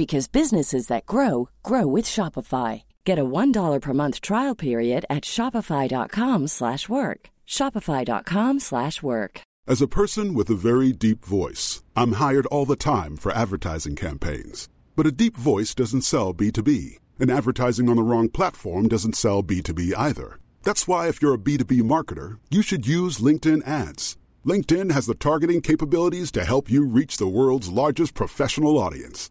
because businesses that grow grow with Shopify. Get a $1 per month trial period at shopify.com/work. shopify.com/work. As a person with a very deep voice, I'm hired all the time for advertising campaigns. But a deep voice doesn't sell B2B, and advertising on the wrong platform doesn't sell B2B either. That's why if you're a B2B marketer, you should use LinkedIn ads. LinkedIn has the targeting capabilities to help you reach the world's largest professional audience.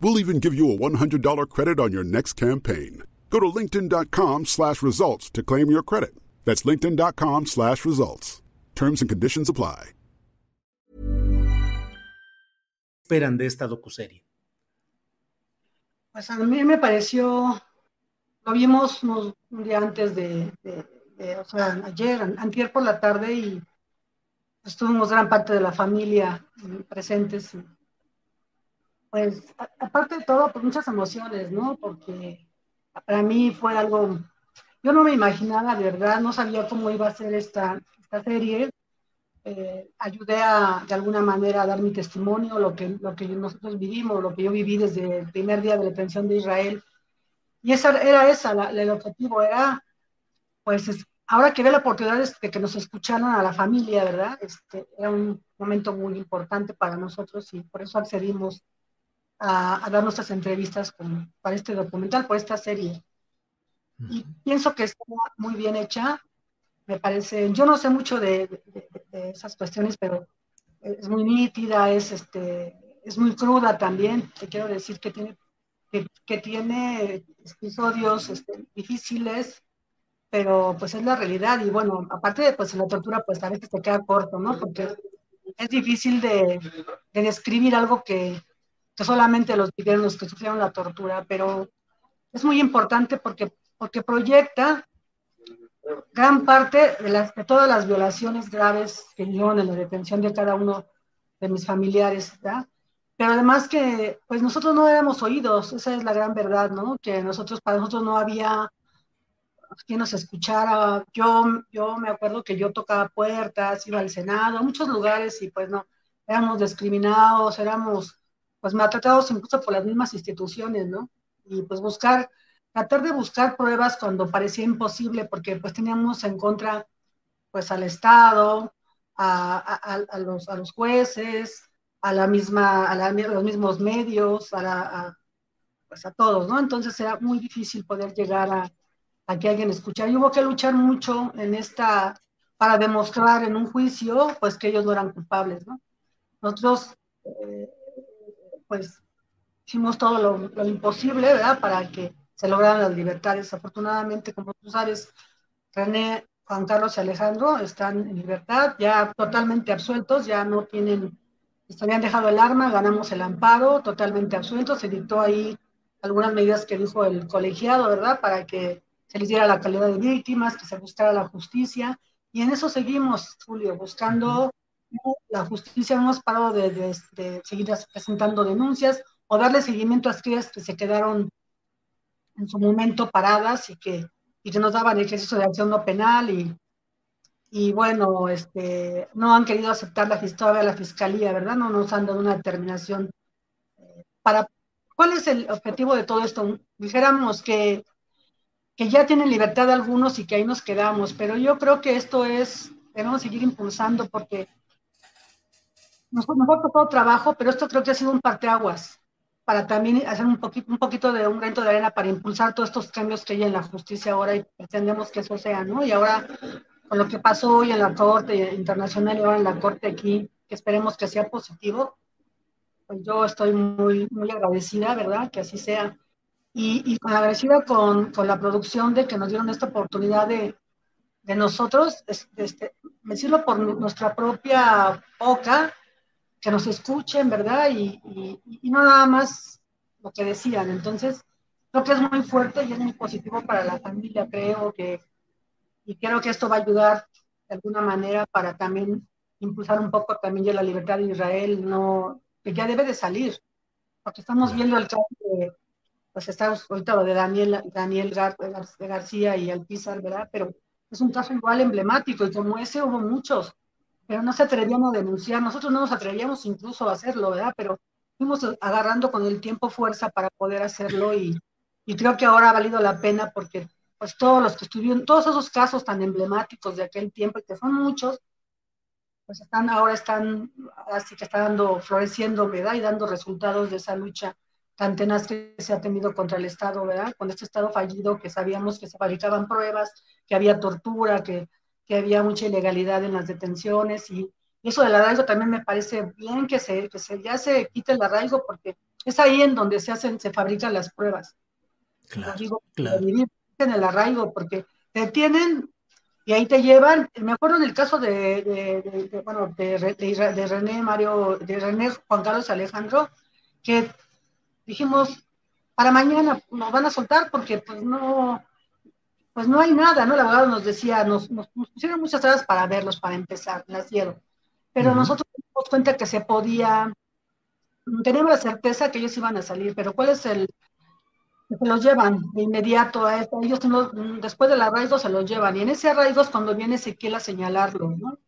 We'll even give you a $100 credit on your next campaign. Go to linkedin.com slash results to claim your credit. That's linkedin.com slash results. Terms and conditions apply. Esperan de esta docuserie. Pues a mí me pareció, lo vimos unos, un día antes de, de, de, o sea, ayer, antier por la tarde y estuvimos gran parte de la familia presentes. Pues aparte de todo, pues muchas emociones, ¿no? Porque para mí fue algo, yo no me imaginaba, de verdad, no sabía cómo iba a ser esta, esta serie. Eh, ayudé a, de alguna manera a dar mi testimonio, lo que, lo que nosotros vivimos, lo que yo viví desde el primer día de la detención de Israel. Y esa era esa, el objetivo era, pues, es, ahora que ve la oportunidad de que nos escucharan a la familia, ¿verdad? Este, era un momento muy importante para nosotros y por eso accedimos a, a dar nuestras entrevistas con, para este documental, por esta serie. Y pienso que está muy bien hecha, me parece, yo no sé mucho de, de, de, esas cuestiones, pero es muy nítida, es, este, es muy cruda también, te quiero decir que tiene, que, que tiene episodios este, difíciles, pero pues es la realidad y bueno, aparte de pues la tortura pues a veces te queda corto, ¿no? Porque es difícil de, de describir algo que, que solamente los vivieron los que sufrieron la tortura, pero es muy importante porque, porque proyecta gran parte de, las, de todas las violaciones graves que vieron en la detención de cada uno de mis familiares, ¿verdad? Pero además que, pues nosotros no éramos oídos, esa es la gran verdad, ¿no? Que nosotros, para nosotros no había quien nos escuchara. Yo, yo me acuerdo que yo tocaba puertas, iba al Senado, a muchos lugares y pues no, éramos discriminados, éramos pues maltratados incluso por las mismas instituciones, ¿no? Y pues buscar tratar de buscar pruebas cuando parecía imposible, porque pues teníamos en contra pues al Estado, a, a, a, los, a los, jueces, a la misma, a, la, los mismos medios, a, la, pues a todos, ¿no? Entonces era muy difícil poder llegar a, a que alguien escuchara. Y hubo que luchar mucho en esta, para demostrar en un juicio, pues que ellos no eran culpables, ¿no? Nosotros, eh, pues, hicimos todo lo, imposible, ¿verdad? Para que se lograron las libertades. Afortunadamente, como tú sabes, René, Juan Carlos y Alejandro están en libertad, ya totalmente absueltos, ya no tienen, les habían dejado el arma, ganamos el amparo, totalmente absueltos, se dictó ahí algunas medidas que dijo el colegiado, ¿verdad? Para que se les diera la calidad de víctimas, que se buscara la justicia, y en eso seguimos, Julio, buscando la justicia, no hemos parado de, de, de seguir presentando denuncias o darle seguimiento a aquellas que se quedaron en su momento paradas y que, y que nos daban ejercicio de acción no penal y, y bueno, este, no han querido aceptar la, todavía la fiscalía, ¿verdad? No nos han dado una determinación eh, para... ¿Cuál es el objetivo de todo esto? Dijéramos que que ya tienen libertad algunos y que ahí nos quedamos, pero yo creo que esto es, debemos seguir impulsando porque nos, nos ha costado trabajo, pero esto creo que ha sido un parteaguas para también hacer un poquito, un poquito de un granito de arena para impulsar todos estos cambios que hay en la justicia ahora y pretendemos que eso sea, ¿no? Y ahora, con lo que pasó hoy en la Corte Internacional y ahora en la Corte aquí, que esperemos que sea positivo, pues yo estoy muy, muy agradecida, ¿verdad? Que así sea. Y, y agradecida con, con, la producción de que nos dieron esta oportunidad de, de nosotros, este, decirlo por nuestra propia boca, que nos escuchen, ¿verdad? Y, y, no nada más lo que decían. Entonces, creo que es muy fuerte y es muy positivo para la familia, creo que, y creo que esto va a ayudar de alguna manera para también impulsar un poco también ya la libertad de Israel, no, que ya debe de salir, porque estamos viendo el caso de, pues está ahorita lo de Daniel, Daniel Gar, García y Alpizar, ¿verdad? Pero es un caso igual emblemático y como ese hubo muchos pero no se atrevían a denunciar. Nosotros no nos atrevíamos incluso a hacerlo, ¿verdad? Pero fuimos agarrando con el tiempo fuerza para poder hacerlo y, y creo que ahora ha valido la pena porque pues todos los que estuvieron, todos esos casos tan emblemáticos de aquel tiempo, y que son muchos, pues están, ahora están, así que está dando, floreciendo, ¿verdad? Y dando resultados de esa lucha tan tenaz que se ha tenido contra el Estado, ¿verdad? Con este Estado fallido que sabíamos que se fabricaban pruebas, que había tortura, que que había mucha ilegalidad en las detenciones y eso del arraigo también me parece bien que se, que se ya se quite el arraigo porque es ahí en donde se hacen, se fabrican las pruebas. Claro, digo, claro. en el arraigo porque te detienen y ahí te llevan. Me acuerdo en el caso de, de, de, bueno, de, de, René Mario, de René Juan Carlos Alejandro, que dijimos, para mañana nos van a soltar porque pues no, pues no hay nada, ¿no? El abogado nos decía, nos, nos, pusieron muchas horas para verlos, para empezar, las dieron. Pero uh -huh. nosotros nos dimos cuenta que se podía, teníamos la certeza que ellos iban a salir, pero ¿cuál es el, se los llevan de inmediato a esto, ellos no, después del arraigo se los llevan, y en ese arraigo es cuando viene Ezequiel a señalarlo, ¿no?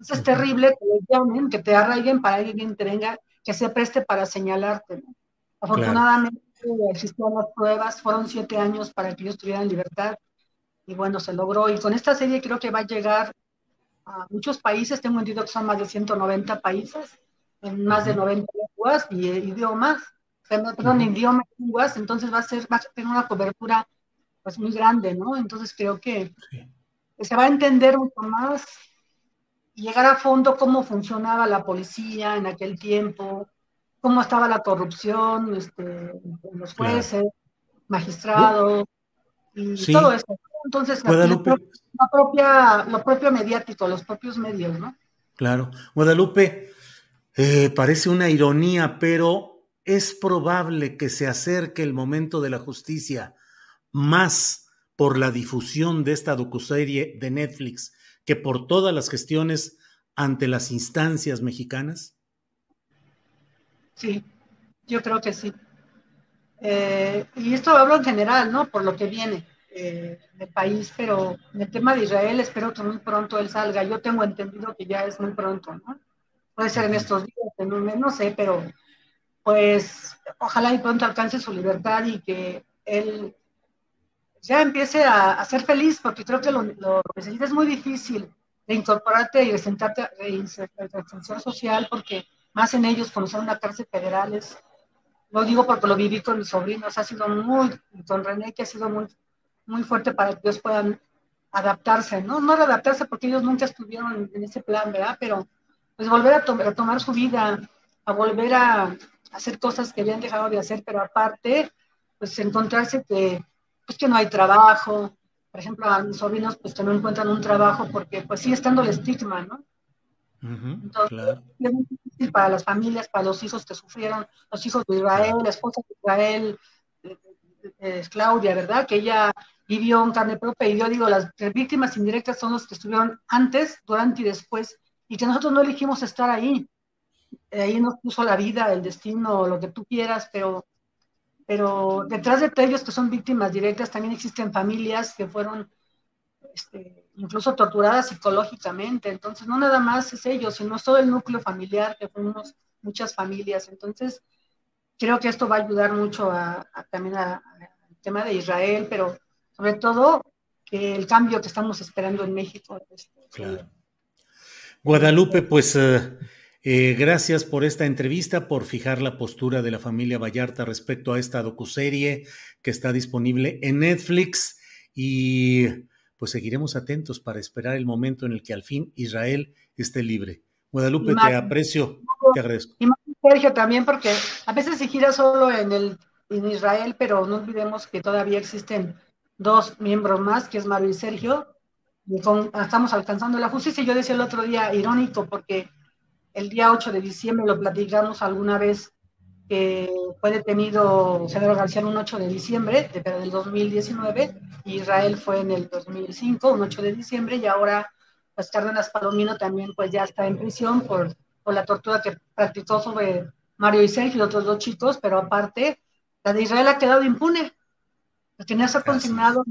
Eso es terrible que los llamen, que te arraiguen para que alguien te venga, que se preste para señalarte, ¿no? Afortunadamente claro. existían las pruebas, fueron siete años para que ellos tuvieran libertad, y bueno, se logró. Y con esta serie creo que va a llegar a muchos países, tengo entendido que son más de 190 países, en más uh -huh. de 90 lenguas y eh, idiomas, perdón, uh -huh. idiomas y lenguas, entonces va a ser, va a tener una cobertura pues muy grande, ¿no? Entonces creo que sí. se va a entender mucho más y llegar a fondo cómo funcionaba la policía en aquel tiempo, cómo estaba la corrupción, este, los jueces, claro. magistrados, y sí. todo eso. Entonces, Guadalupe. La, propia, lo propio mediático, los propios medios, ¿no? Claro. Guadalupe, eh, parece una ironía, pero es probable que se acerque el momento de la justicia más por la difusión de esta docuserie de Netflix que por todas las gestiones ante las instancias mexicanas? Sí, yo creo que sí. Eh, y esto hablo en general, ¿no? Por lo que viene eh, país, pero en el tema de Israel espero que muy pronto él salga. Yo tengo entendido que ya es muy pronto, ¿no? Puede ser en estos días, en un mes, no sé, pero pues ojalá y pronto alcance su libertad y que él ya empiece a, a ser feliz, porque creo que lo, lo necesita es muy difícil de incorporarte y de sentarte a reinserción social, porque más en ellos, cuando son una cárcel federal, es, lo digo porque lo viví con mis sobrinos, ha sido muy, con René, que ha sido muy muy fuerte para que ellos puedan adaptarse, ¿no? No adaptarse porque ellos nunca estuvieron en ese plan, ¿verdad? Pero pues volver a, to a tomar su vida, a volver a hacer cosas que habían dejado de hacer, pero aparte, pues encontrarse que, pues que no hay trabajo, por ejemplo, a mis sobrinos pues que no encuentran un trabajo porque pues sigue estando el estigma, ¿no? Uh -huh, Entonces, claro. es muy difícil para las familias, para los hijos que sufrieron, los hijos de Israel, la esposa de Israel, eh, eh, Claudia, ¿verdad? Que ella vivió en carne propia y yo digo, las víctimas indirectas son los que estuvieron antes, durante y después, y que nosotros no elegimos estar ahí. Ahí nos puso la vida, el destino, lo que tú quieras, pero, pero detrás de ellos que son víctimas directas también existen familias que fueron este, incluso torturadas psicológicamente. Entonces, no nada más es ellos, sino es todo el núcleo familiar, que fuimos muchas familias. Entonces, creo que esto va a ayudar mucho a, a también al tema de Israel, pero sobre todo que el cambio que estamos esperando en México. Claro. Guadalupe, pues eh, eh, gracias por esta entrevista, por fijar la postura de la familia Vallarta respecto a esta docuserie que está disponible en Netflix y pues seguiremos atentos para esperar el momento en el que al fin Israel esté libre. Guadalupe, te aprecio, te agradezco. Y Sergio también, porque a veces se gira solo en, el, en Israel, pero no olvidemos que todavía existen dos miembros más, que es Mario y Sergio, y estamos alcanzando la justicia. Yo decía el otro día, irónico, porque el día 8 de diciembre lo platicamos alguna vez, que fue detenido Cedro García un 8 de diciembre, de, pero del 2019, y Israel fue en el 2005, un 8 de diciembre, y ahora pues Cárdenas Palomino también pues ya está en prisión por, por la tortura que practicó sobre Mario y Sergio y otros dos chicos, pero aparte, la de Israel ha quedado impune tenía eso consignado.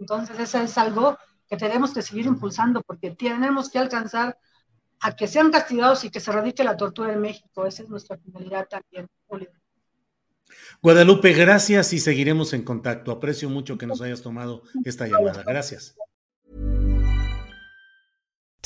Entonces, eso es algo que tenemos que seguir impulsando porque tenemos que alcanzar a que sean castigados y que se radique la tortura en México. Esa es nuestra finalidad también, Guadalupe, gracias y seguiremos en contacto. Aprecio mucho que nos hayas tomado esta llamada. Gracias.